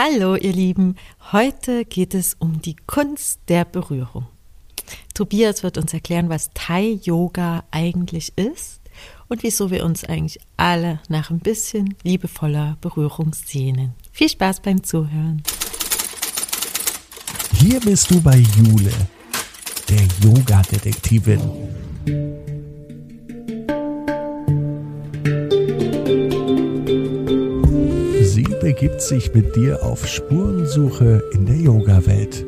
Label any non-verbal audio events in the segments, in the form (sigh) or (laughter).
Hallo ihr Lieben, heute geht es um die Kunst der Berührung. Tobias wird uns erklären, was Thai Yoga eigentlich ist und wieso wir uns eigentlich alle nach ein bisschen liebevoller Berührung sehnen. Viel Spaß beim Zuhören. Hier bist du bei Jule, der Yoga-Detektivin. Begibt sich mit dir auf Spurensuche in der Yoga-Welt.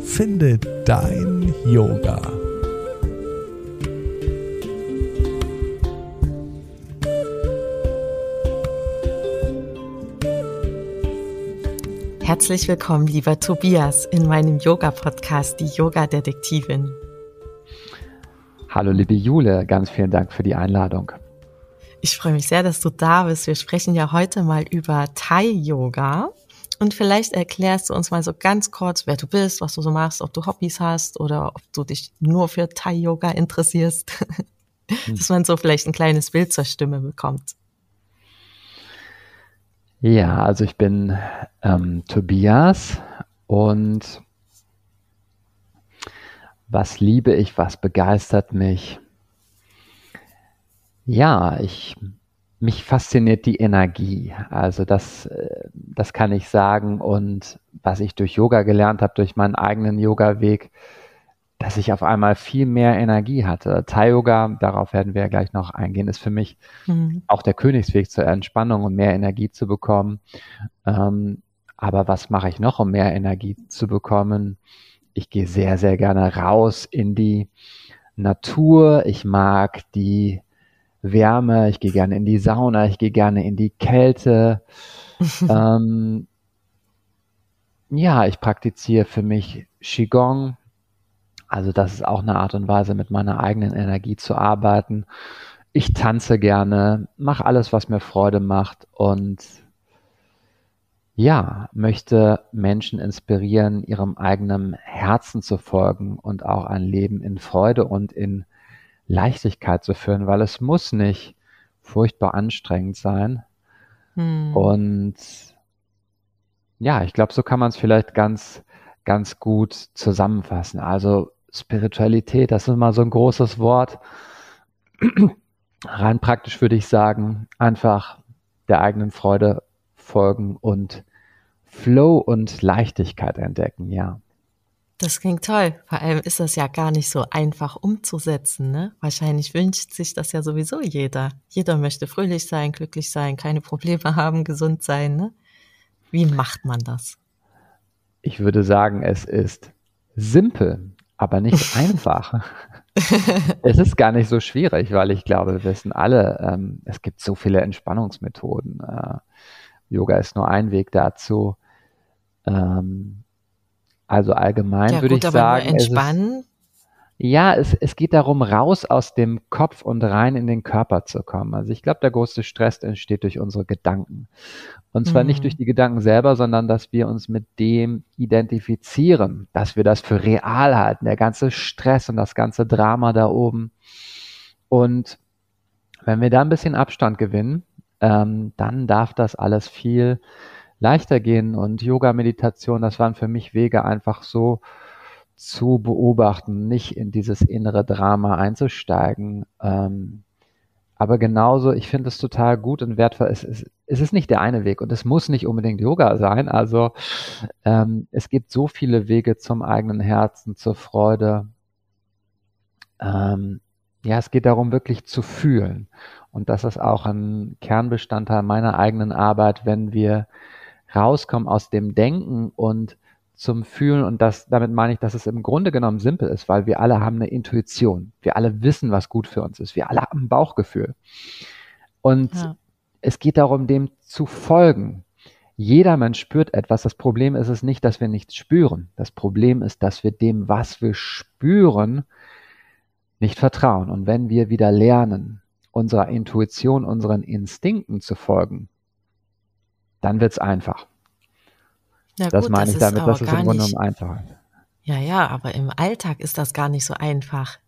Finde dein Yoga. Herzlich willkommen, lieber Tobias, in meinem Yoga-Podcast, die Yoga-Detektivin. Hallo, liebe Jule, ganz vielen Dank für die Einladung. Ich freue mich sehr, dass du da bist. Wir sprechen ja heute mal über Thai-Yoga. Und vielleicht erklärst du uns mal so ganz kurz, wer du bist, was du so machst, ob du Hobbys hast oder ob du dich nur für Thai-Yoga interessierst. Dass man so vielleicht ein kleines Bild zur Stimme bekommt. Ja, also ich bin ähm, Tobias und was liebe ich, was begeistert mich? Ja, ich, mich fasziniert die Energie. Also das, äh, das kann ich sagen. Und was ich durch Yoga gelernt habe, durch meinen eigenen Yoga-Weg, dass ich auf einmal viel mehr Energie hatte. Thai-Yoga, darauf werden wir ja gleich noch eingehen, ist für mich mhm. auch der Königsweg zur Entspannung und um mehr Energie zu bekommen. Ähm, aber was mache ich noch, um mehr Energie zu bekommen? Ich gehe sehr, sehr gerne raus in die Natur. Ich mag die Wärme, ich gehe gerne in die Sauna, ich gehe gerne in die Kälte. (laughs) ähm, ja, ich praktiziere für mich Qigong. Also das ist auch eine Art und Weise, mit meiner eigenen Energie zu arbeiten. Ich tanze gerne, mache alles, was mir Freude macht und ja, möchte Menschen inspirieren, ihrem eigenen Herzen zu folgen und auch ein Leben in Freude und in Leichtigkeit zu führen, weil es muss nicht furchtbar anstrengend sein. Hm. Und ja, ich glaube, so kann man es vielleicht ganz, ganz gut zusammenfassen. Also Spiritualität, das ist mal so ein großes Wort. (clears throat) Rein praktisch würde ich sagen, einfach der eigenen Freude folgen und Flow und Leichtigkeit entdecken, ja. Das klingt toll. Vor allem ist das ja gar nicht so einfach umzusetzen. Ne? Wahrscheinlich wünscht sich das ja sowieso jeder. Jeder möchte fröhlich sein, glücklich sein, keine Probleme (laughs) haben, gesund sein. Ne? Wie macht man das? Ich würde sagen, es ist simpel, aber nicht (laughs) einfach. es ist gar nicht so schwierig, weil ich glaube, wir wissen alle, ähm, es gibt so viele Entspannungsmethoden. Äh, Yoga ist nur ein Weg dazu. Ähm, also allgemein ja, würde ich sagen. entspannen. Ist, ja, es, es geht darum, raus aus dem Kopf und rein in den Körper zu kommen. Also ich glaube, der größte Stress entsteht durch unsere Gedanken. Und zwar mhm. nicht durch die Gedanken selber, sondern dass wir uns mit dem identifizieren, dass wir das für real halten, der ganze Stress und das ganze Drama da oben. Und wenn wir da ein bisschen Abstand gewinnen, ähm, dann darf das alles viel leichter gehen. Und Yoga, Meditation, das waren für mich Wege einfach so zu beobachten, nicht in dieses innere Drama einzusteigen. Ähm, aber genauso, ich finde es total gut und wertvoll. Es, es, es ist nicht der eine Weg und es muss nicht unbedingt Yoga sein. Also ähm, es gibt so viele Wege zum eigenen Herzen, zur Freude. Ähm, ja, es geht darum, wirklich zu fühlen. Und das ist auch ein Kernbestandteil meiner eigenen Arbeit, wenn wir rauskommen aus dem Denken und zum Fühlen und das, damit meine ich, dass es im Grunde genommen simpel ist, weil wir alle haben eine Intuition. Wir alle wissen, was gut für uns ist. Wir alle haben ein Bauchgefühl. Und ja. es geht darum, dem zu folgen. Jeder Mensch spürt etwas. Das Problem ist es nicht, dass wir nichts spüren. Das Problem ist, dass wir dem, was wir spüren, nicht vertrauen. Und wenn wir wieder lernen, unserer Intuition, unseren Instinkten zu folgen, dann wird es einfach. Ja, das gut, meine das ich damit, dass es im Grunde genommen einfach Ja, ja, aber im Alltag ist das gar nicht so einfach.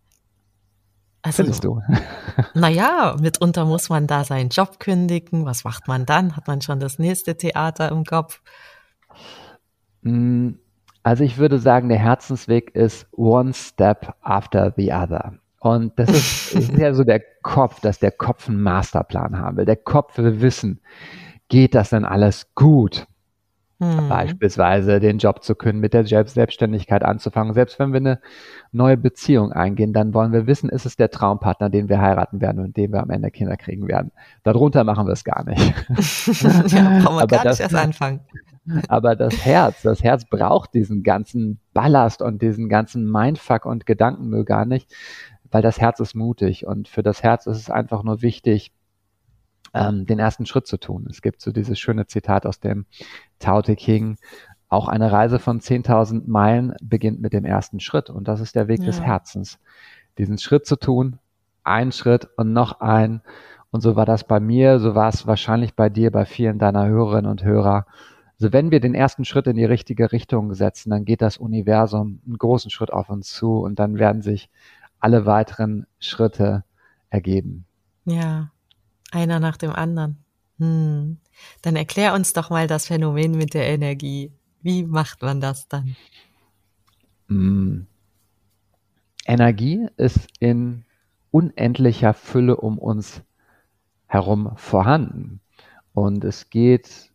Also, Findest du? (laughs) Naja, mitunter muss man da seinen Job kündigen. Was macht man dann? Hat man schon das nächste Theater im Kopf? Hm, also ich würde sagen, der Herzensweg ist one step after the other. Und das ist, (laughs) ist ja so der Kopf, dass der Kopf einen Masterplan haben will. Der Kopf will wissen, geht das denn alles gut? Hm. Beispielsweise den Job zu können, mit der Selbstständigkeit anzufangen. Selbst wenn wir eine neue Beziehung eingehen, dann wollen wir wissen, ist es der Traumpartner, den wir heiraten werden und den wir am Ende Kinder kriegen werden. Darunter machen wir es gar nicht. (laughs) ja, brauchen wir aber gar das, nicht erst anfangen. (laughs) Aber das Herz, das Herz braucht diesen ganzen Ballast und diesen ganzen Mindfuck und Gedankenmüll gar nicht, weil das Herz ist mutig und für das Herz ist es einfach nur wichtig, ähm, den ersten Schritt zu tun. Es gibt so dieses schöne Zitat aus dem Tao Te King, auch eine Reise von 10.000 Meilen beginnt mit dem ersten Schritt und das ist der Weg ja. des Herzens. Diesen Schritt zu tun, ein Schritt und noch ein und so war das bei mir, so war es wahrscheinlich bei dir, bei vielen deiner Hörerinnen und Hörer. Also wenn wir den ersten Schritt in die richtige Richtung setzen, dann geht das Universum einen großen Schritt auf uns zu und dann werden sich alle weiteren Schritte ergeben. Ja, einer nach dem anderen. Hm. Dann erklär uns doch mal das Phänomen mit der Energie. Wie macht man das dann? Hm. Energie ist in unendlicher Fülle um uns herum vorhanden. Und es geht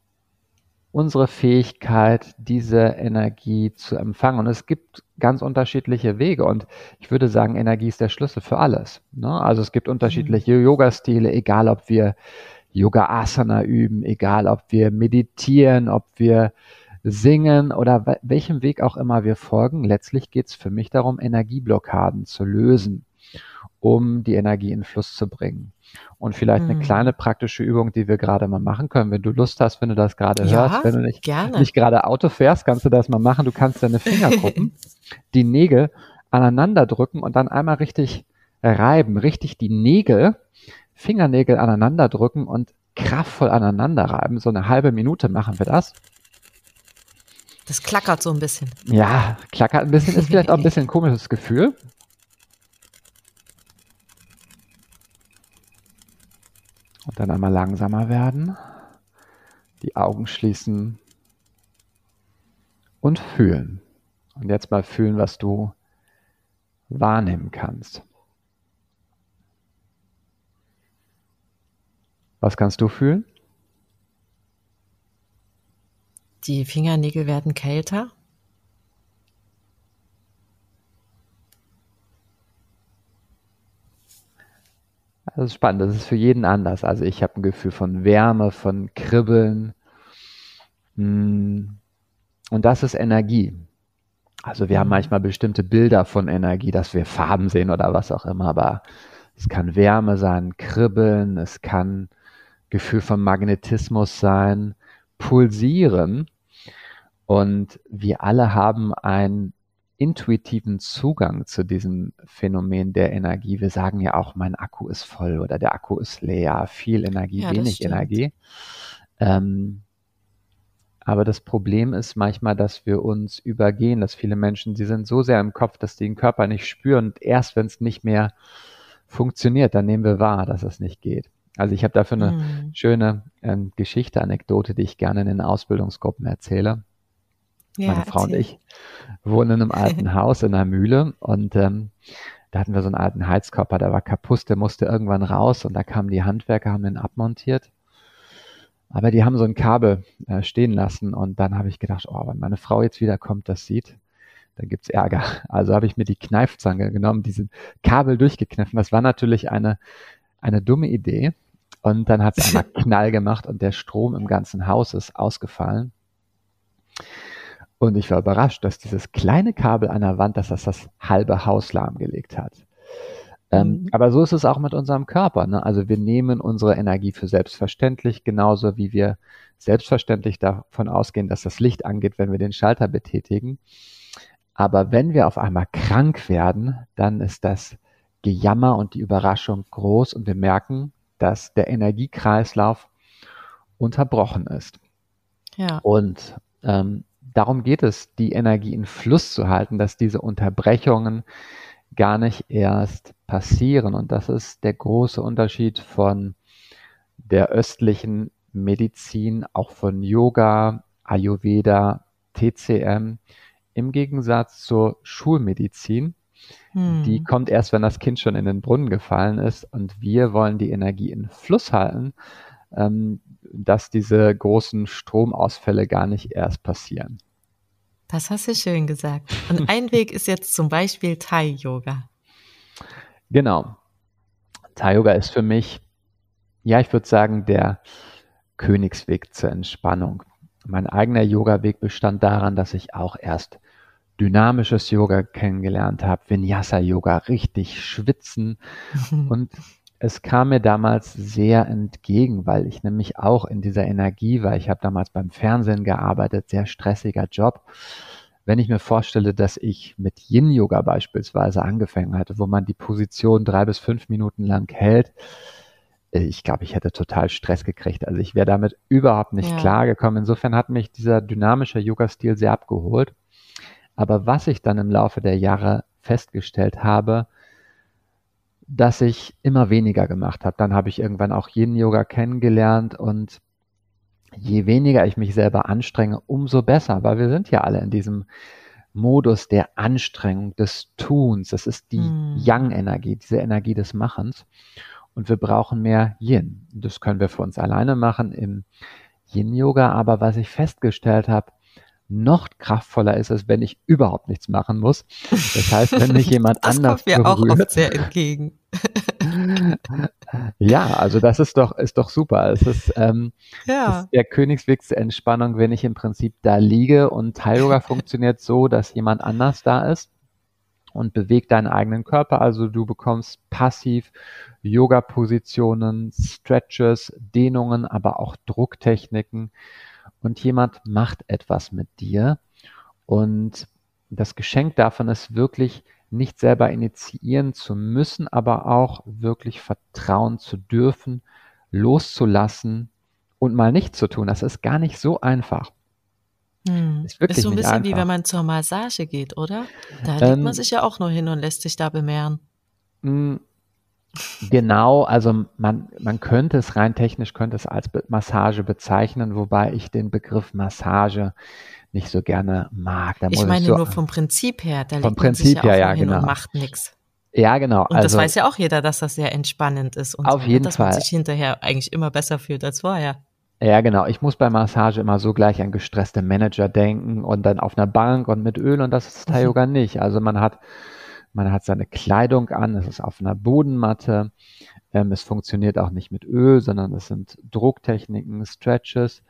unsere Fähigkeit, diese Energie zu empfangen. Und es gibt ganz unterschiedliche Wege. Und ich würde sagen, Energie ist der Schlüssel für alles. Ne? Also es gibt unterschiedliche mhm. Yoga-Stile, egal ob wir Yoga Asana üben, egal ob wir meditieren, ob wir singen oder welchem Weg auch immer wir folgen. Letztlich geht es für mich darum, Energieblockaden zu lösen, um die Energie in Fluss zu bringen. Und vielleicht eine mhm. kleine praktische Übung, die wir gerade mal machen können. Wenn du Lust hast, wenn du das gerade ja, hörst, wenn du nicht, nicht gerade Auto fährst, kannst du das mal machen. Du kannst deine Fingerkuppen, (laughs) die Nägel aneinander drücken und dann einmal richtig reiben, richtig die Nägel, Fingernägel aneinander drücken und kraftvoll aneinander reiben. So eine halbe Minute machen wir das. Das klackert so ein bisschen. Ja, klackert ein bisschen, ist vielleicht auch ein (laughs) bisschen ein komisches Gefühl. Und dann einmal langsamer werden, die Augen schließen und fühlen. Und jetzt mal fühlen, was du wahrnehmen kannst. Was kannst du fühlen? Die Fingernägel werden kälter. Das ist spannend, das ist für jeden anders. Also ich habe ein Gefühl von Wärme, von Kribbeln. Hm. Und das ist Energie. Also wir haben mhm. manchmal bestimmte Bilder von Energie, dass wir Farben sehen oder was auch immer, aber es kann Wärme sein, Kribbeln, es kann Gefühl von Magnetismus sein, Pulsieren. Und wir alle haben ein intuitiven Zugang zu diesem Phänomen der Energie. Wir sagen ja auch, mein Akku ist voll oder der Akku ist leer, viel Energie, ja, wenig Energie. Ähm, aber das Problem ist manchmal, dass wir uns übergehen, dass viele Menschen, sie sind so sehr im Kopf, dass sie den Körper nicht spüren. Und erst wenn es nicht mehr funktioniert, dann nehmen wir wahr, dass es nicht geht. Also ich habe dafür eine hm. schöne ähm, Geschichte, Anekdote, die ich gerne in den Ausbildungsgruppen erzähle. Ja, Meine Frau erzähl. und ich wohnen in einem alten (laughs) Haus in einer Mühle und ähm, da hatten wir so einen alten Heizkörper, der war kaputt, der musste irgendwann raus und da kamen die Handwerker, haben den abmontiert. Aber die haben so ein Kabel äh, stehen lassen und dann habe ich gedacht, oh, wenn meine Frau jetzt wiederkommt, das sieht, dann gibt's Ärger. (laughs) Also habe ich mir die Kneifzange genommen, diesen Kabel durchgekniffen. Das war natürlich eine, eine dumme Idee. Und dann hat es einmal (laughs) Knall gemacht und der Strom im ganzen Haus ist ausgefallen. Und ich war überrascht, dass dieses kleine Kabel an der Wand, dass das das halbe Haus lahmgelegt hat. Ähm, mhm. aber so ist es auch mit unserem Körper. Ne? Also wir nehmen unsere Energie für selbstverständlich, genauso wie wir selbstverständlich davon ausgehen, dass das Licht angeht, wenn wir den Schalter betätigen. Aber wenn wir auf einmal krank werden, dann ist das Gejammer und die Überraschung groß und wir merken, dass der Energiekreislauf unterbrochen ist. Ja. Und ähm, darum geht es, die Energie in Fluss zu halten, dass diese Unterbrechungen gar nicht erst passieren. Und das ist der große Unterschied von der östlichen Medizin, auch von Yoga, Ayurveda, TCM, im Gegensatz zur Schulmedizin. Hm. Die kommt erst, wenn das Kind schon in den Brunnen gefallen ist. Und wir wollen die Energie in Fluss halten, ähm, dass diese großen Stromausfälle gar nicht erst passieren. Das hast du schön gesagt. Und ein Weg ist jetzt zum Beispiel Thai-Yoga. Genau. Thai-Yoga ist für mich, ja, ich würde sagen, der Königsweg zur Entspannung. Mein eigener Yoga-Weg bestand daran, dass ich auch erst dynamisches Yoga kennengelernt habe, Vinyasa-Yoga, richtig schwitzen. (laughs) Und es kam mir damals sehr entgegen, weil ich nämlich auch in dieser Energie war. Ich habe damals beim Fernsehen gearbeitet, sehr stressiger Job. Wenn ich mir vorstelle, dass ich mit Yin-Yoga beispielsweise angefangen hatte, wo man die Position drei bis fünf Minuten lang hält, äh, ich glaube, ich hätte total Stress gekriegt. Also ich wäre damit überhaupt nicht ja. klargekommen. Insofern hat mich dieser dynamische Yoga-Stil sehr abgeholt. Aber was ich dann im Laufe der Jahre festgestellt habe, dass ich immer weniger gemacht habe. Dann habe ich irgendwann auch Yin-Yoga kennengelernt und je weniger ich mich selber anstrenge, umso besser, weil wir sind ja alle in diesem Modus der Anstrengung, des Tuns. Das ist die hm. Yang-Energie, diese Energie des Machens. Und wir brauchen mehr Yin. Das können wir für uns alleine machen im Yin-Yoga. Aber was ich festgestellt habe, noch kraftvoller ist es, wenn ich überhaupt nichts machen muss. Das heißt, wenn mich (laughs) jemand das anders kommt mir berührt, auch oft sehr entgegen. (laughs) ja, also das ist doch ist doch super. Es ist, ähm, ja. ist der Königsweg zur Entspannung, wenn ich im Prinzip da liege und Thai Yoga (laughs) funktioniert so, dass jemand anders da ist und bewegt deinen eigenen Körper. Also du bekommst passiv Yoga-Positionen, Stretches, Dehnungen, aber auch Drucktechniken und jemand macht etwas mit dir. Und das Geschenk davon ist wirklich nicht selber initiieren zu müssen, aber auch wirklich vertrauen zu dürfen, loszulassen und mal nicht zu tun. Das ist gar nicht so einfach. Hm. Ist wirklich ist so ein bisschen wie wenn man zur Massage geht, oder? Da legt ähm, man sich ja auch nur hin und lässt sich da bemehren. Genau, also man, man könnte es rein technisch könnte es als Massage bezeichnen, wobei ich den Begriff Massage nicht so gerne mag. Da ich meine ich so, nur vom Prinzip her, da vom Prinzip her, ja, genau. und macht nichts. Ja, genau. Und also, das weiß ja auch jeder, dass das sehr entspannend ist und auf so, jeden dass Fall. man sich hinterher eigentlich immer besser fühlt als vorher. Ja, genau. Ich muss bei Massage immer so gleich an gestresste Manager denken und dann auf einer Bank und mit Öl und das ist Thai Yoga nicht. Also man hat man hat seine Kleidung an, es ist auf einer Bodenmatte. Ähm, es funktioniert auch nicht mit Öl, sondern es sind Drucktechniken, Stretches.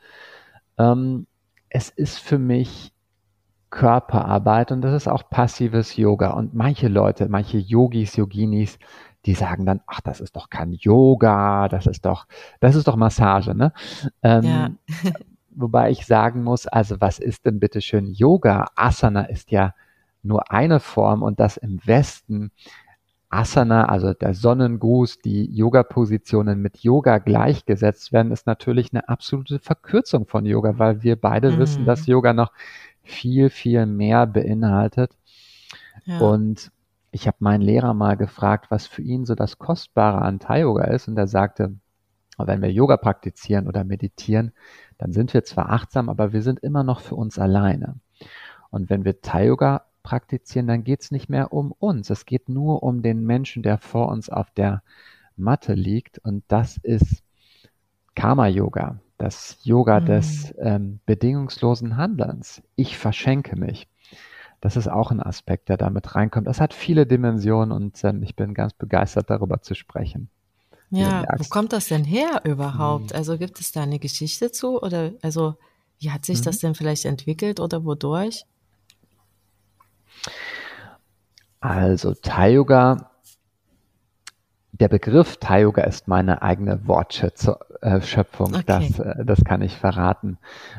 Ähm, es ist für mich Körperarbeit und das ist auch passives Yoga. Und manche Leute, manche Yogis, Yoginis, die sagen dann, ach, das ist doch kein Yoga, das ist doch, das ist doch Massage, ne? Ähm, ja. wobei ich sagen muss, also was ist denn bitte schön Yoga? Asana ist ja nur eine Form und das im Westen Asana, also der Sonnengruß, die Yoga-Positionen mit Yoga gleichgesetzt werden, ist natürlich eine absolute Verkürzung von Yoga, weil wir beide mhm. wissen, dass Yoga noch viel, viel mehr beinhaltet. Ja. Und ich habe meinen Lehrer mal gefragt, was für ihn so das Kostbare an Thai-Yoga ist. Und er sagte, wenn wir Yoga praktizieren oder meditieren, dann sind wir zwar achtsam, aber wir sind immer noch für uns alleine. Und wenn wir Thai-Yoga praktizieren, dann geht es nicht mehr um uns. Es geht nur um den Menschen, der vor uns auf der Matte liegt. Und das ist Karma-Yoga, das Yoga mhm. des ähm, bedingungslosen Handelns. Ich verschenke mich. Das ist auch ein Aspekt, der damit reinkommt. Das hat viele Dimensionen und ähm, ich bin ganz begeistert darüber zu sprechen. Ja, wo kommt das denn her überhaupt? Mhm. Also gibt es da eine Geschichte zu oder also wie hat sich mhm. das denn vielleicht entwickelt oder wodurch? Also Thai Yoga, der Begriff Thai Yoga ist meine eigene Wortschöpfung, okay. das, äh, das kann ich verraten.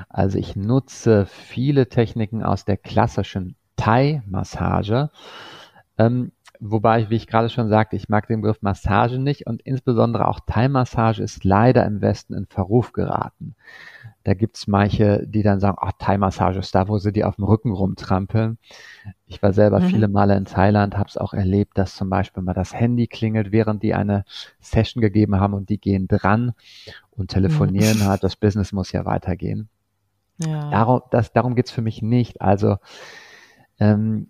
Also ich nutze viele Techniken aus der klassischen Thai-Massage, ähm, wobei, wie ich gerade schon sagte, ich mag den Begriff Massage nicht und insbesondere auch Thai-Massage ist leider im Westen in Verruf geraten. Da gibt's manche, die dann sagen, ach, Thai-Massage ist da, wo sie die auf dem Rücken rumtrampeln. Ich war selber mhm. viele Male in Thailand, habe es auch erlebt, dass zum Beispiel mal das Handy klingelt, während die eine Session gegeben haben und die gehen dran und telefonieren mhm. halt. Das Business muss ja weitergehen. Ja. Darum, das, darum geht's für mich nicht. Also ähm,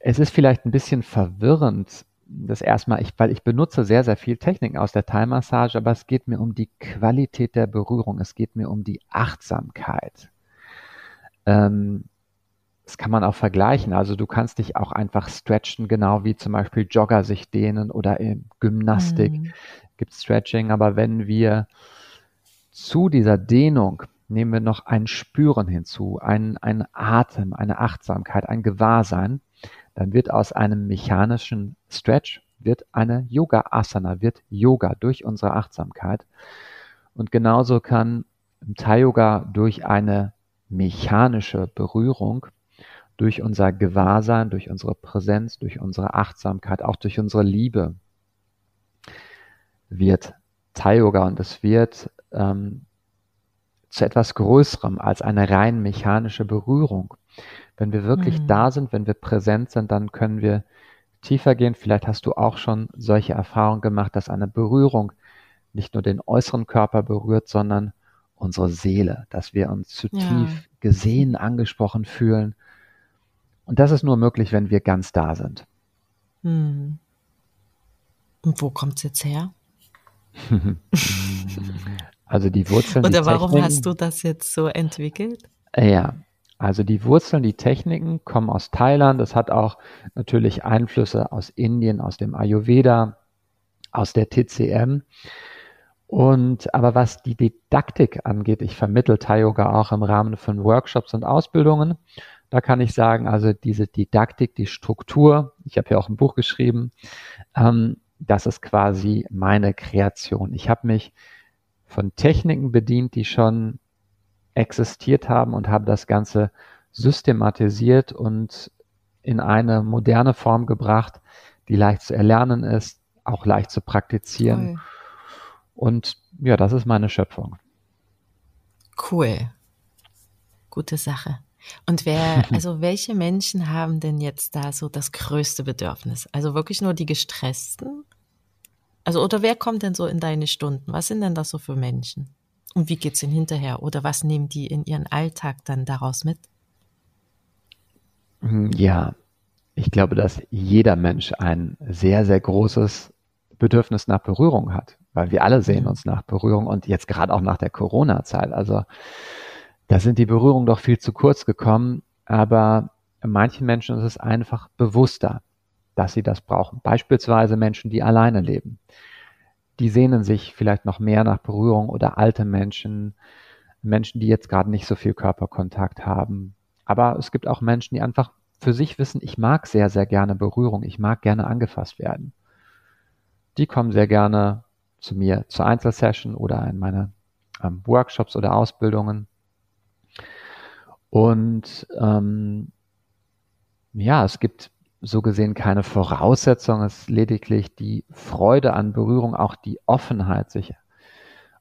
es ist vielleicht ein bisschen verwirrend, das erstmal, ich, weil ich benutze sehr, sehr viel Techniken aus der Thai-Massage, aber es geht mir um die Qualität der Berührung, es geht mir um die Achtsamkeit. Ähm, das kann man auch vergleichen. Also du kannst dich auch einfach stretchen, genau wie zum Beispiel Jogger sich dehnen oder in Gymnastik mhm. gibt Stretching. Aber wenn wir zu dieser Dehnung nehmen wir noch ein Spüren hinzu, ein, ein Atem, eine Achtsamkeit, ein Gewahrsein, dann wird aus einem mechanischen Stretch wird eine Yoga Asana, wird Yoga durch unsere Achtsamkeit. Und genauso kann im Thai Yoga durch eine mechanische Berührung, durch unser Gewahrsein, durch unsere Präsenz, durch unsere Achtsamkeit, auch durch unsere Liebe wird Thai Yoga und es wird ähm, zu etwas Größerem als eine rein mechanische Berührung. Wenn wir wirklich mhm. da sind, wenn wir präsent sind, dann können wir tiefer gehen. Vielleicht hast du auch schon solche Erfahrungen gemacht, dass eine Berührung nicht nur den äußeren Körper berührt, sondern unsere Seele, dass wir uns zutiefst ja. gesehen, angesprochen fühlen. Und das ist nur möglich, wenn wir ganz da sind. Mhm. Und wo kommt es jetzt her? (laughs) also die Wurzeln. Oder warum Techniken, hast du das jetzt so entwickelt? Ja, also die Wurzeln, die Techniken kommen aus Thailand. Es hat auch natürlich Einflüsse aus Indien, aus dem Ayurveda, aus der TCM. Und aber was die Didaktik angeht, ich vermittle Thai Yoga auch im Rahmen von Workshops und Ausbildungen. Da kann ich sagen, also diese Didaktik, die Struktur, ich habe ja auch ein Buch geschrieben, ähm, das ist quasi meine Kreation. Ich habe mich von Techniken bedient, die schon existiert haben und habe das Ganze systematisiert und in eine moderne Form gebracht, die leicht zu erlernen ist, auch leicht zu praktizieren. Cool. Und ja, das ist meine Schöpfung. Cool. Gute Sache. Und wer, (laughs) also welche Menschen haben denn jetzt da so das größte Bedürfnis? Also wirklich nur die gestressten? Also, oder wer kommt denn so in deine Stunden? Was sind denn das so für Menschen? Und wie geht's ihnen hinterher? Oder was nehmen die in ihren Alltag dann daraus mit? Hm, ja, ich glaube, dass jeder Mensch ein sehr, sehr großes Bedürfnis nach Berührung hat, weil wir alle sehen uns nach Berührung und jetzt gerade auch nach der Corona-Zeit. Also da sind die Berührungen doch viel zu kurz gekommen, aber manchen Menschen ist es einfach bewusster, dass sie das brauchen. Beispielsweise Menschen, die alleine leben die sehnen sich vielleicht noch mehr nach Berührung oder alte Menschen, Menschen, die jetzt gerade nicht so viel Körperkontakt haben. Aber es gibt auch Menschen, die einfach für sich wissen, ich mag sehr, sehr gerne Berührung, ich mag gerne angefasst werden. Die kommen sehr gerne zu mir zur Einzelsession oder in meine ähm, Workshops oder Ausbildungen. Und ähm, ja, es gibt so gesehen keine Voraussetzung, es ist lediglich die Freude an Berührung, auch die Offenheit, sich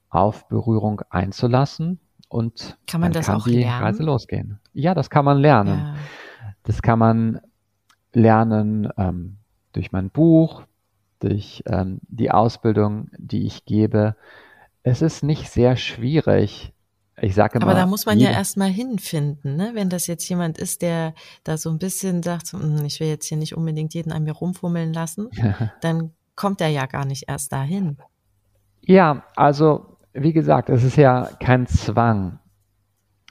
auf Berührung einzulassen und kann man dann das kann auch die lernen? Reise losgehen. Ja, das kann man lernen. Ja. Das kann man lernen ähm, durch mein Buch, durch ähm, die Ausbildung, die ich gebe. Es ist nicht sehr schwierig, ich sage immer. Aber da muss man ja erstmal hinfinden, ne? Wenn das jetzt jemand ist, der da so ein bisschen sagt, hm, ich will jetzt hier nicht unbedingt jeden an mir rumfummeln lassen, (laughs) dann kommt er ja gar nicht erst dahin. Ja, also wie gesagt, es ist ja kein Zwang.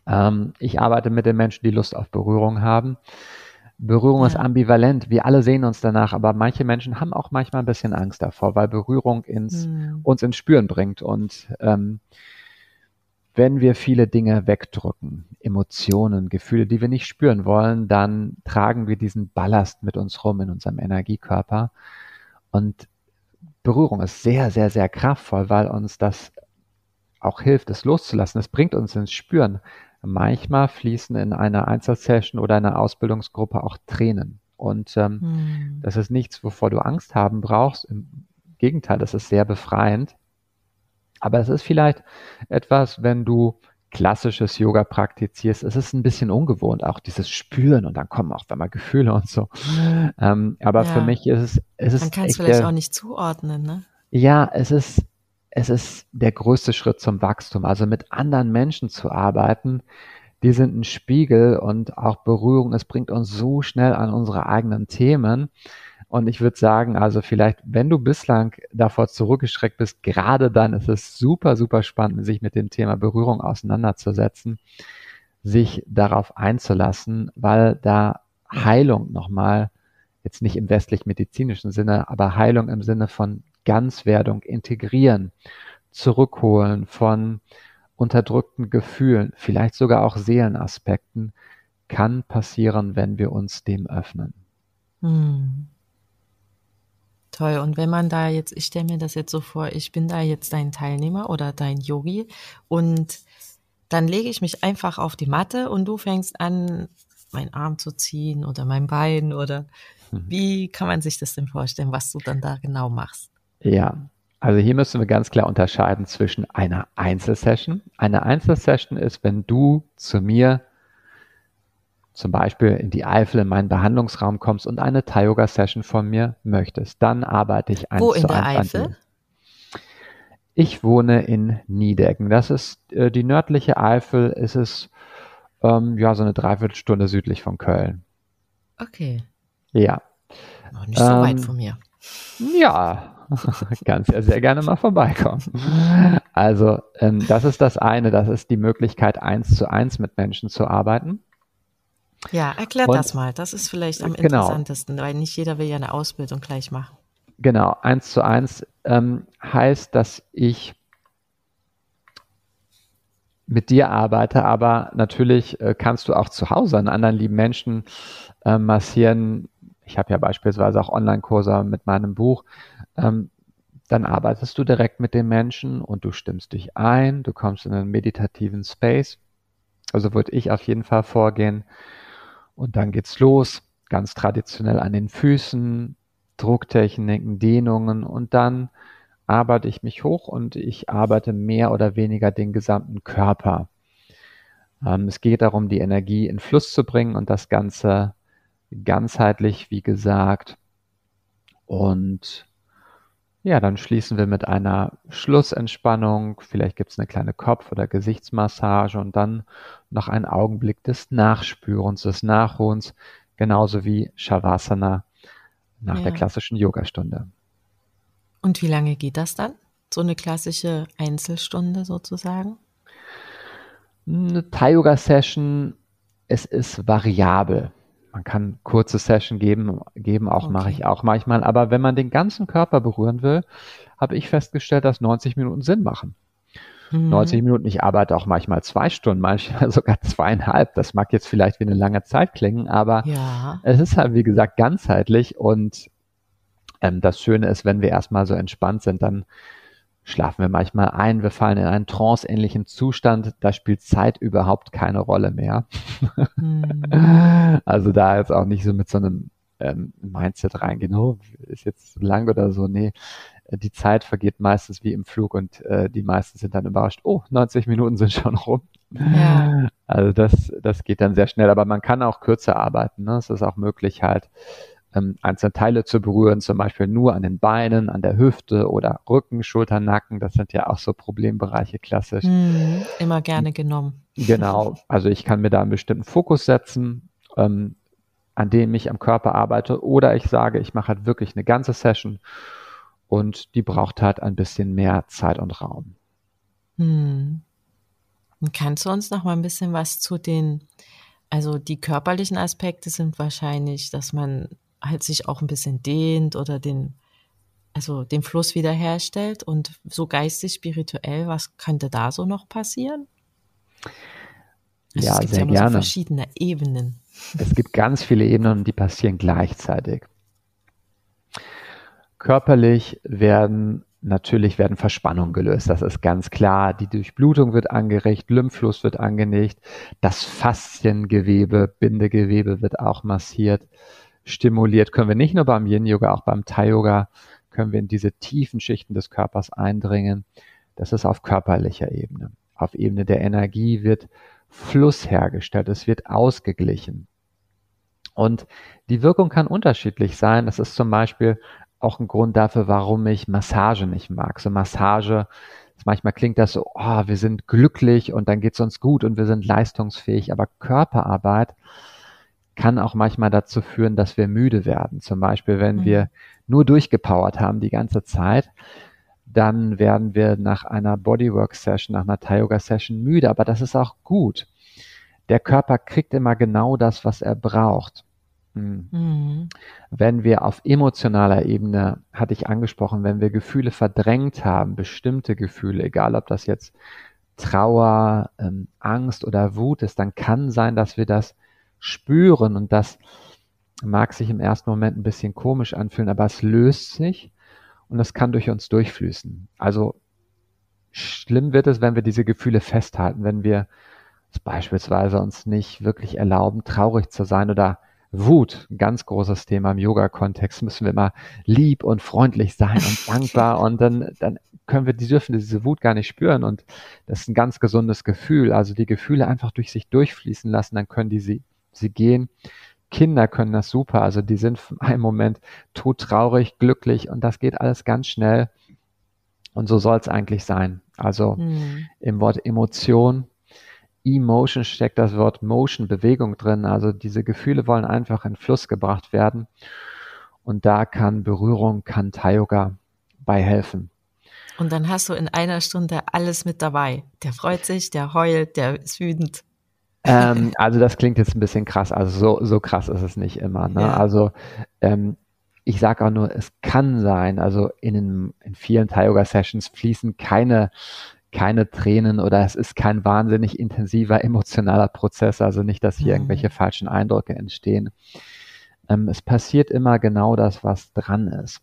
Ähm, ich arbeite mit den Menschen, die Lust auf Berührung haben. Berührung ja. ist ambivalent. Wir alle sehen uns danach, aber manche Menschen haben auch manchmal ein bisschen Angst davor, weil Berührung ins, hm. uns ins Spüren bringt. Und ähm, wenn wir viele Dinge wegdrücken, Emotionen, Gefühle, die wir nicht spüren wollen, dann tragen wir diesen Ballast mit uns rum in unserem Energiekörper. Und Berührung ist sehr, sehr, sehr kraftvoll, weil uns das auch hilft, es loszulassen. Es bringt uns ins Spüren. Manchmal fließen in einer Einzelsession oder einer Ausbildungsgruppe auch Tränen Und ähm, hm. das ist nichts, wovor du Angst haben brauchst. Im Gegenteil, das ist sehr befreiend. Aber es ist vielleicht etwas, wenn du klassisches Yoga praktizierst, es ist ein bisschen ungewohnt, auch dieses Spüren und dann kommen auch mal Gefühle und so. Ähm, aber ja. für mich ist es, es ist. Man kann es vielleicht der, auch nicht zuordnen, ne? Ja, es ist, es ist der größte Schritt zum Wachstum. Also mit anderen Menschen zu arbeiten, die sind ein Spiegel und auch Berührung, es bringt uns so schnell an unsere eigenen Themen. Und ich würde sagen, also vielleicht, wenn du bislang davor zurückgeschreckt bist, gerade dann ist es super, super spannend, sich mit dem Thema Berührung auseinanderzusetzen, sich darauf einzulassen, weil da Heilung nochmal, jetzt nicht im westlich-medizinischen Sinne, aber Heilung im Sinne von Ganzwerdung, integrieren, zurückholen von unterdrückten Gefühlen, vielleicht sogar auch Seelenaspekten, kann passieren, wenn wir uns dem öffnen. Hm. Toll. Und wenn man da jetzt, ich stelle mir das jetzt so vor, ich bin da jetzt dein Teilnehmer oder dein Yogi und dann lege ich mich einfach auf die Matte und du fängst an, meinen Arm zu ziehen oder mein Bein oder mhm. wie kann man sich das denn vorstellen, was du dann da genau machst? Ja, also hier müssen wir ganz klar unterscheiden zwischen einer Einzelsession. Eine Einzelsession ist, wenn du zu mir zum Beispiel in die Eifel in meinen Behandlungsraum kommst und eine Thai-Yoga-Session von mir möchtest, dann arbeite ich eins Wo in zu der eins Eifel? Ich wohne in Niedecken. Das ist äh, die nördliche Eifel. Ist es ähm, ja so eine Dreiviertelstunde südlich von Köln. Okay. Ja. Noch nicht so ähm, weit von mir. Ja, (laughs) kannst ja sehr gerne mal vorbeikommen. Also ähm, das ist das eine. Das ist die Möglichkeit, eins zu eins mit Menschen zu arbeiten. Ja, erklärt das mal. Das ist vielleicht am genau. interessantesten, weil nicht jeder will ja eine Ausbildung gleich machen. Genau, eins zu eins ähm, heißt, dass ich mit dir arbeite, aber natürlich äh, kannst du auch zu Hause einen anderen lieben Menschen äh, massieren. Ich habe ja beispielsweise auch Online-Kurse mit meinem Buch. Ähm, dann arbeitest du direkt mit dem Menschen und du stimmst dich ein, du kommst in einen meditativen Space. Also würde ich auf jeden Fall vorgehen. Und dann geht's los, ganz traditionell an den Füßen, Drucktechniken, Dehnungen und dann arbeite ich mich hoch und ich arbeite mehr oder weniger den gesamten Körper. Ähm, es geht darum, die Energie in Fluss zu bringen und das Ganze ganzheitlich, wie gesagt. Und ja, dann schließen wir mit einer Schlussentspannung. Vielleicht gibt es eine kleine Kopf- oder Gesichtsmassage und dann noch einen Augenblick des Nachspürens, des Nachholens, genauso wie Shavasana nach ja. der klassischen Yogastunde. Und wie lange geht das dann? So eine klassische Einzelstunde sozusagen? Eine Thai-Yoga-Session, es ist variabel. Man kann kurze Session geben, geben auch okay. mache ich auch manchmal. Aber wenn man den ganzen Körper berühren will, habe ich festgestellt, dass 90 Minuten Sinn machen. Mhm. 90 Minuten, ich arbeite auch manchmal zwei Stunden, manchmal (laughs) sogar zweieinhalb. Das mag jetzt vielleicht wie eine lange Zeit klingen, aber ja. es ist halt, wie gesagt, ganzheitlich und ähm, das Schöne ist, wenn wir erstmal so entspannt sind, dann schlafen wir manchmal ein, wir fallen in einen tranceähnlichen Zustand, da spielt Zeit überhaupt keine Rolle mehr. Mhm. (laughs) Also da jetzt auch nicht so mit so einem ähm, Mindset reingehen, oh, ist jetzt lang oder so, nee, die Zeit vergeht meistens wie im Flug und äh, die meisten sind dann überrascht, oh, 90 Minuten sind schon rum. Ja. Also das, das geht dann sehr schnell, aber man kann auch kürzer arbeiten. Ne? Es ist auch möglich halt, ähm, einzelne Teile zu berühren, zum Beispiel nur an den Beinen, an der Hüfte oder Rücken, Schultern, Nacken. Das sind ja auch so Problembereiche klassisch. Mhm, immer gerne genommen. Genau. Also ich kann mir da einen bestimmten Fokus setzen, ähm, an dem ich am Körper arbeite. Oder ich sage, ich mache halt wirklich eine ganze Session und die braucht halt ein bisschen mehr Zeit und Raum. Hm. kannst du uns noch mal ein bisschen was zu den, also die körperlichen Aspekte sind wahrscheinlich, dass man halt sich auch ein bisschen dehnt oder den, also den Fluss wiederherstellt und so geistig, spirituell, was könnte da so noch passieren? Also ja, es gibt sehr ja gerne. So verschiedene Ebenen. Es gibt ganz viele Ebenen die passieren gleichzeitig. Körperlich werden natürlich werden Verspannungen gelöst. Das ist ganz klar. Die Durchblutung wird angeregt, Lymphfluss wird angeregt, das Fasziengewebe, Bindegewebe wird auch massiert. Stimuliert, können wir nicht nur beim Yin-Yoga, auch beim Thai-Yoga können wir in diese tiefen Schichten des Körpers eindringen. Das ist auf körperlicher Ebene. Auf Ebene der Energie wird Fluss hergestellt, es wird ausgeglichen. Und die Wirkung kann unterschiedlich sein. Das ist zum Beispiel auch ein Grund dafür, warum ich Massage nicht mag. So Massage, manchmal klingt das so, oh, wir sind glücklich und dann geht es uns gut und wir sind leistungsfähig. Aber Körperarbeit kann auch manchmal dazu führen, dass wir müde werden. Zum Beispiel, wenn mhm. wir nur durchgepowert haben die ganze Zeit, dann werden wir nach einer Bodywork-Session, nach einer Thai-Yoga-Session müde. Aber das ist auch gut. Der Körper kriegt immer genau das, was er braucht. Hm. Mhm. Wenn wir auf emotionaler Ebene, hatte ich angesprochen, wenn wir Gefühle verdrängt haben, bestimmte Gefühle, egal ob das jetzt Trauer, ähm, Angst oder Wut ist, dann kann sein, dass wir das spüren und das mag sich im ersten Moment ein bisschen komisch anfühlen, aber es löst sich und es kann durch uns durchfließen. Also schlimm wird es, wenn wir diese Gefühle festhalten, wenn wir beispielsweise uns nicht wirklich erlauben, traurig zu sein oder Wut, ein ganz großes Thema im Yoga-Kontext, müssen wir immer lieb und freundlich sein und (laughs) dankbar und dann, dann können wir, die dürfen diese Wut gar nicht spüren und das ist ein ganz gesundes Gefühl. Also die Gefühle einfach durch sich durchfließen lassen, dann können die sie, sie gehen. Kinder können das super, also die sind (laughs) einen Moment todtraurig, glücklich und das geht alles ganz schnell und so soll es eigentlich sein. Also mhm. im Wort Emotion Emotion steckt das Wort Motion, Bewegung drin. Also diese Gefühle wollen einfach in Fluss gebracht werden. Und da kann Berührung, kann Thai-Yoga bei helfen. Und dann hast du in einer Stunde alles mit dabei. Der freut sich, der heult, der ist wütend. Ähm, also das klingt jetzt ein bisschen krass. Also so, so krass ist es nicht immer. Ne? Ja. Also ähm, ich sage auch nur, es kann sein, also in, in vielen Thai-Yoga-Sessions fließen keine keine Tränen oder es ist kein wahnsinnig intensiver emotionaler Prozess, also nicht, dass hier mhm. irgendwelche falschen Eindrücke entstehen. Ähm, es passiert immer genau das, was dran ist.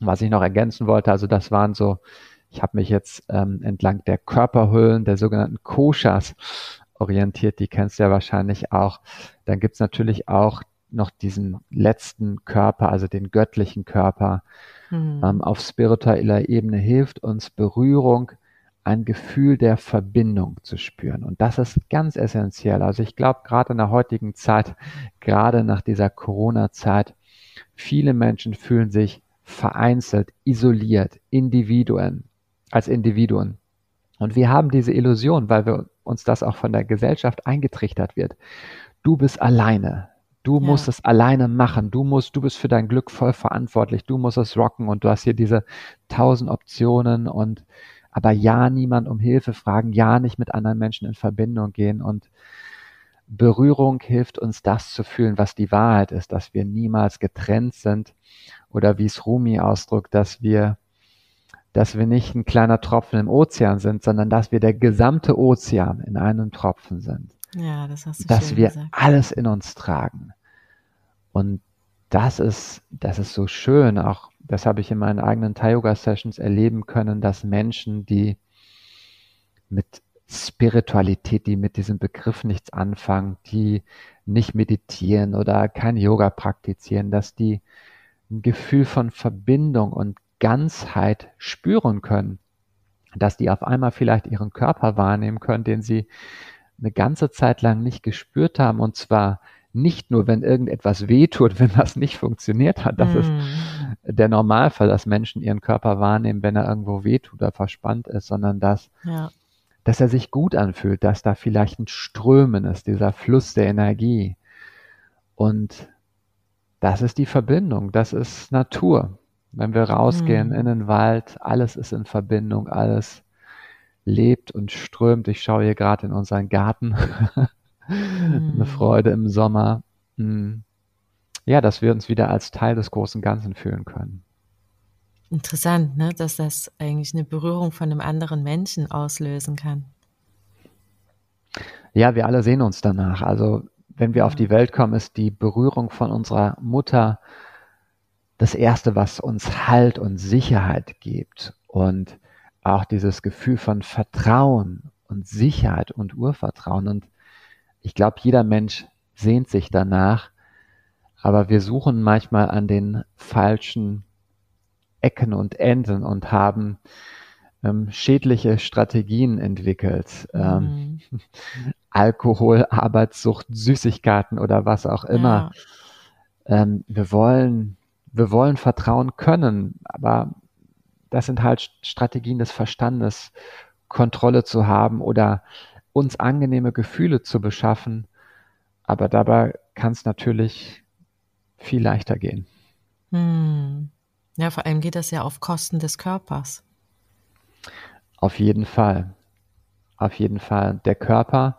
Was ich noch ergänzen wollte, also das waren so, ich habe mich jetzt ähm, entlang der Körperhüllen, der sogenannten Koshas orientiert, die kennst du ja wahrscheinlich auch. Dann gibt's natürlich auch noch diesen letzten Körper, also den göttlichen Körper. Mhm. Ähm, auf spiritueller Ebene hilft uns Berührung ein Gefühl der Verbindung zu spüren. Und das ist ganz essentiell. Also ich glaube, gerade in der heutigen Zeit, gerade nach dieser Corona-Zeit, viele Menschen fühlen sich vereinzelt, isoliert, Individuen, als Individuen. Und wir haben diese Illusion, weil wir uns das auch von der Gesellschaft eingetrichtert wird. Du bist alleine. Du ja. musst es alleine machen. Du musst, du bist für dein Glück voll verantwortlich. Du musst es rocken und du hast hier diese tausend Optionen und aber ja niemand um Hilfe fragen, ja nicht mit anderen Menschen in Verbindung gehen und Berührung hilft uns das zu fühlen, was die Wahrheit ist, dass wir niemals getrennt sind oder wie es Rumi ausdrückt, dass wir dass wir nicht ein kleiner Tropfen im Ozean sind, sondern dass wir der gesamte Ozean in einem Tropfen sind. Ja, das hast du Dass wir gesagt. alles in uns tragen. Und das ist, das ist so schön, auch das habe ich in meinen eigenen Thai-Yoga-Sessions erleben können, dass Menschen, die mit Spiritualität, die mit diesem Begriff nichts anfangen, die nicht meditieren oder kein Yoga praktizieren, dass die ein Gefühl von Verbindung und Ganzheit spüren können, dass die auf einmal vielleicht ihren Körper wahrnehmen können, den sie eine ganze Zeit lang nicht gespürt haben und zwar nicht nur, wenn irgendetwas wehtut, (laughs) wenn was nicht funktioniert hat. Das mm. ist der Normalfall, dass Menschen ihren Körper wahrnehmen, wenn er irgendwo wehtut oder verspannt ist, sondern dass, ja. dass er sich gut anfühlt, dass da vielleicht ein Strömen ist, dieser Fluss der Energie. Und das ist die Verbindung, das ist Natur. Wenn wir rausgehen mm. in den Wald, alles ist in Verbindung, alles lebt und strömt. Ich schaue hier gerade in unseren Garten. (laughs) eine hm. Freude im Sommer. Hm. Ja, dass wir uns wieder als Teil des großen Ganzen fühlen können. Interessant, ne? dass das eigentlich eine Berührung von einem anderen Menschen auslösen kann. Ja, wir alle sehen uns danach. Also wenn wir auf die Welt kommen, ist die Berührung von unserer Mutter das Erste, was uns Halt und Sicherheit gibt. Und auch dieses Gefühl von Vertrauen und Sicherheit und Urvertrauen. Und ich glaube, jeder Mensch sehnt sich danach, aber wir suchen manchmal an den falschen Ecken und Enden und haben ähm, schädliche Strategien entwickelt. Ähm, mhm. (laughs) Alkohol, Arbeitssucht, Süßigkeiten oder was auch immer. Ja. Ähm, wir wollen, wir wollen vertrauen können, aber das sind halt Strategien des Verstandes, Kontrolle zu haben oder uns angenehme Gefühle zu beschaffen. Aber dabei kann es natürlich viel leichter gehen. Hm. Ja, vor allem geht das ja auf Kosten des Körpers. Auf jeden Fall. Auf jeden Fall. Der Körper,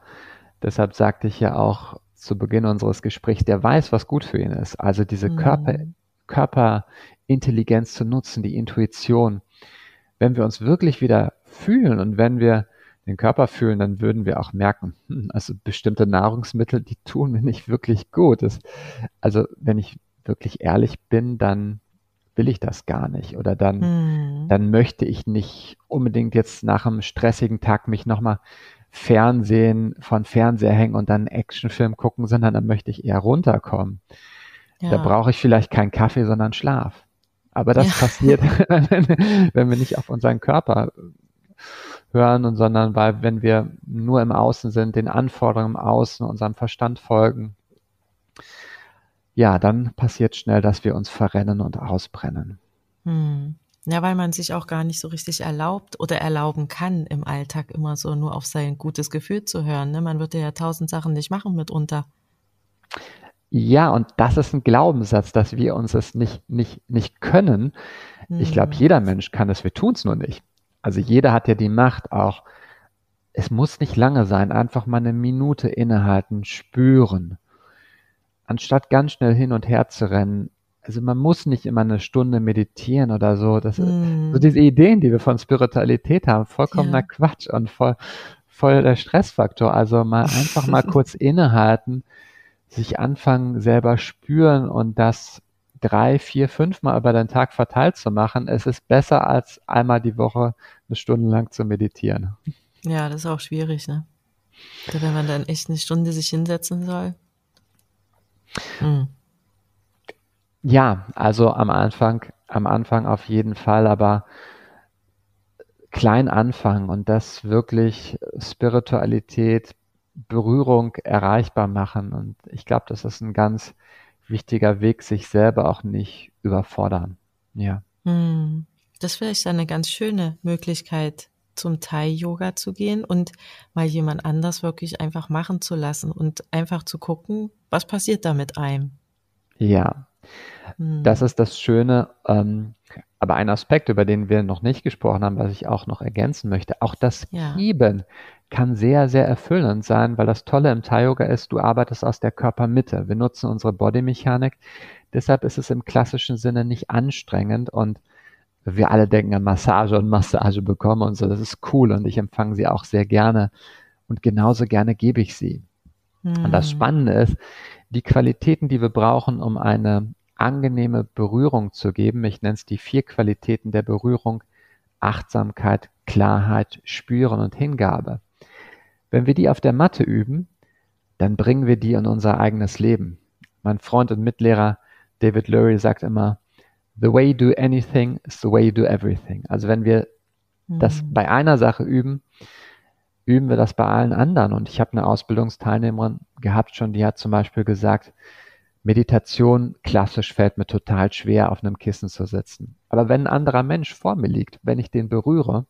deshalb sagte ich ja auch zu Beginn unseres Gesprächs, der weiß, was gut für ihn ist. Also diese mhm. Körper, Körperintelligenz zu nutzen, die Intuition. Wenn wir uns wirklich wieder fühlen und wenn wir den Körper fühlen, dann würden wir auch merken, hm, also bestimmte Nahrungsmittel, die tun mir nicht wirklich gut. Das, also wenn ich wirklich ehrlich bin, dann will ich das gar nicht oder dann, hm. dann möchte ich nicht unbedingt jetzt nach einem stressigen Tag mich nochmal Fernsehen von Fernseher hängen und dann einen Actionfilm gucken, sondern dann möchte ich eher runterkommen. Ja. Da brauche ich vielleicht keinen Kaffee, sondern Schlaf. Aber das ja. passiert, (laughs) (laughs) wenn wir nicht auf unseren Körper hören und sondern weil, wenn wir nur im Außen sind, den Anforderungen im Außen, unserem Verstand folgen, ja, dann passiert schnell, dass wir uns verrennen und ausbrennen. Hm. Ja, weil man sich auch gar nicht so richtig erlaubt oder erlauben kann, im Alltag immer so nur auf sein gutes Gefühl zu hören. Ne? Man würde ja tausend Sachen nicht machen mitunter. Ja, und das ist ein Glaubenssatz, dass wir uns es nicht, nicht, nicht können. Hm. Ich glaube, jeder Mensch kann es, wir tun es nur nicht. Also jeder hat ja die Macht auch. Es muss nicht lange sein, einfach mal eine Minute innehalten, spüren anstatt ganz schnell hin und her zu rennen, also man muss nicht immer eine Stunde meditieren oder so. Das mm. so diese Ideen, die wir von Spiritualität haben, vollkommener ja. Quatsch und voll, voll der Stressfaktor. Also mal einfach mal (laughs) kurz innehalten, sich anfangen, selber spüren und das drei, vier, fünf Mal über den Tag verteilt zu machen. Es ist besser als einmal die Woche eine Stunde lang zu meditieren. Ja, das ist auch schwierig, ne? Wenn man dann echt eine Stunde sich hinsetzen soll. Mhm. Ja, also am Anfang, am Anfang auf jeden Fall, aber klein anfangen und das wirklich Spiritualität, Berührung erreichbar machen. Und ich glaube, das ist ein ganz wichtiger Weg, sich selber auch nicht überfordern. Ja. Hm. Das ist vielleicht eine ganz schöne Möglichkeit, zum Thai-Yoga zu gehen und mal jemand anders wirklich einfach machen zu lassen und einfach zu gucken, was passiert da mit einem. Ja, hm. das ist das Schöne. Ähm, aber ein Aspekt, über den wir noch nicht gesprochen haben, was ich auch noch ergänzen möchte, auch das ja. Geben kann sehr, sehr erfüllend sein, weil das Tolle im Thai-Yoga ist, du arbeitest aus der Körpermitte. Wir nutzen unsere Bodymechanik. Deshalb ist es im klassischen Sinne nicht anstrengend und wir alle denken an Massage und Massage bekommen und so. Das ist cool und ich empfange sie auch sehr gerne und genauso gerne gebe ich sie. Mhm. Und das hm. Spannende ist, die Qualitäten, die wir brauchen, um eine angenehme Berührung zu geben, ich nenne es die vier Qualitäten der Berührung, Achtsamkeit, Klarheit, Spüren und Hingabe. Wenn wir die auf der Matte üben, dann bringen wir die in unser eigenes Leben. Mein Freund und Mitlehrer David Lurie sagt immer, the way you do anything is the way you do everything. Also wenn wir mhm. das bei einer Sache üben, üben wir das bei allen anderen. Und ich habe eine Ausbildungsteilnehmerin gehabt schon, die hat zum Beispiel gesagt, Meditation klassisch fällt mir total schwer, auf einem Kissen zu sitzen. Aber wenn ein anderer Mensch vor mir liegt, wenn ich den berühre,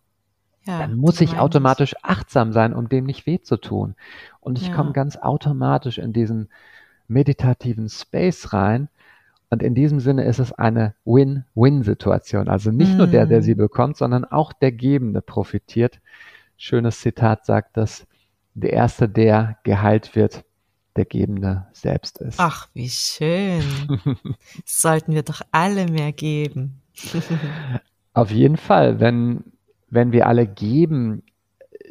ja, dann muss ich automatisch achtsam sein, um dem nicht weh zu tun. Und ich ja. komme ganz automatisch in diesen meditativen Space rein, und in diesem Sinne ist es eine Win-Win-Situation. Also nicht mm. nur der, der sie mm. bekommt, sondern auch der Gebende profitiert. Schönes Zitat sagt, dass der Erste, der geheilt wird, der Gebende selbst ist. Ach, wie schön. (laughs) Sollten wir doch alle mehr geben. (laughs) Auf jeden Fall. Wenn, wenn wir alle geben,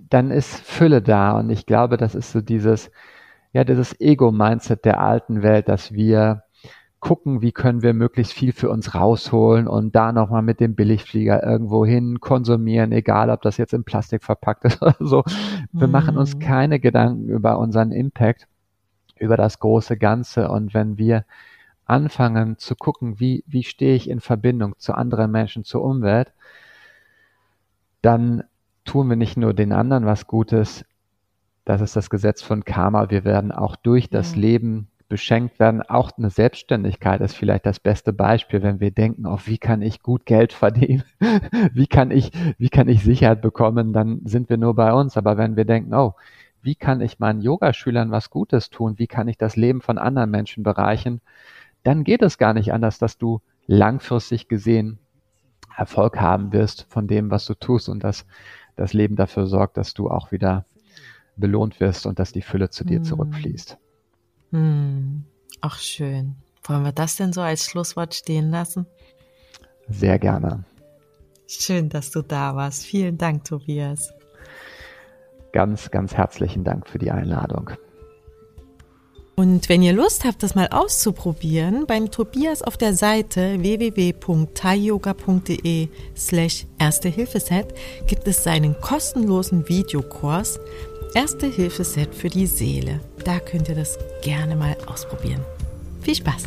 dann ist Fülle da. Und ich glaube, das ist so dieses, ja, dieses Ego-Mindset der alten Welt, dass wir gucken, wie können wir möglichst viel für uns rausholen und da nochmal mit dem Billigflieger irgendwo hin konsumieren, egal ob das jetzt in Plastik verpackt ist (laughs) oder so. Wir mm. machen uns mhm. keine Gedanken über unseren Impact, über das große Ganze. Und wenn wir anfangen zu gucken, wie, wie stehe ich in Verbindung zu anderen Menschen, zur Umwelt, dann tun wir nicht nur den anderen was Gutes, das ist das Gesetz von Karma, wir werden auch durch das ja. Leben beschenkt werden. Auch eine Selbstständigkeit ist vielleicht das beste Beispiel, wenn wir denken, oh, wie kann ich gut Geld (laughs) verdienen? wie kann ich, wie kann ich Sicherheit bekommen? Dann sind wir nur bei uns. Aber wenn wir denken, oh, wie kann ich meinen Yogaschülern was Gutes tun? Wie kann ich das Leben von anderen Menschen bereichern? Dann geht es gar nicht anders, dass du langfristig gesehen Erfolg haben wirst von dem, was du tust und dass das Leben dafür sorgt, dass du auch wieder belohnt wirst und dass die Fülle zu dir hm. zurückfließt. Hm. Ach schön. Wollen wir das denn so als Schlusswort stehen lassen? Sehr gerne. Schön, dass du da warst. Vielen Dank, Tobias. Ganz, ganz herzlichen Dank für die Einladung. Und wenn ihr Lust habt, das mal auszuprobieren, beim Tobias auf der Seite www.thaiyoga.de slash Erste-Hilfe-Set gibt es seinen kostenlosen Videokurs Erste-Hilfe-Set für die Seele. Da könnt ihr das gerne mal ausprobieren. Viel Spaß!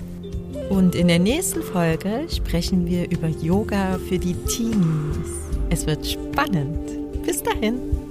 Und in der nächsten Folge sprechen wir über Yoga für die Teenies. Es wird spannend. Bis dahin.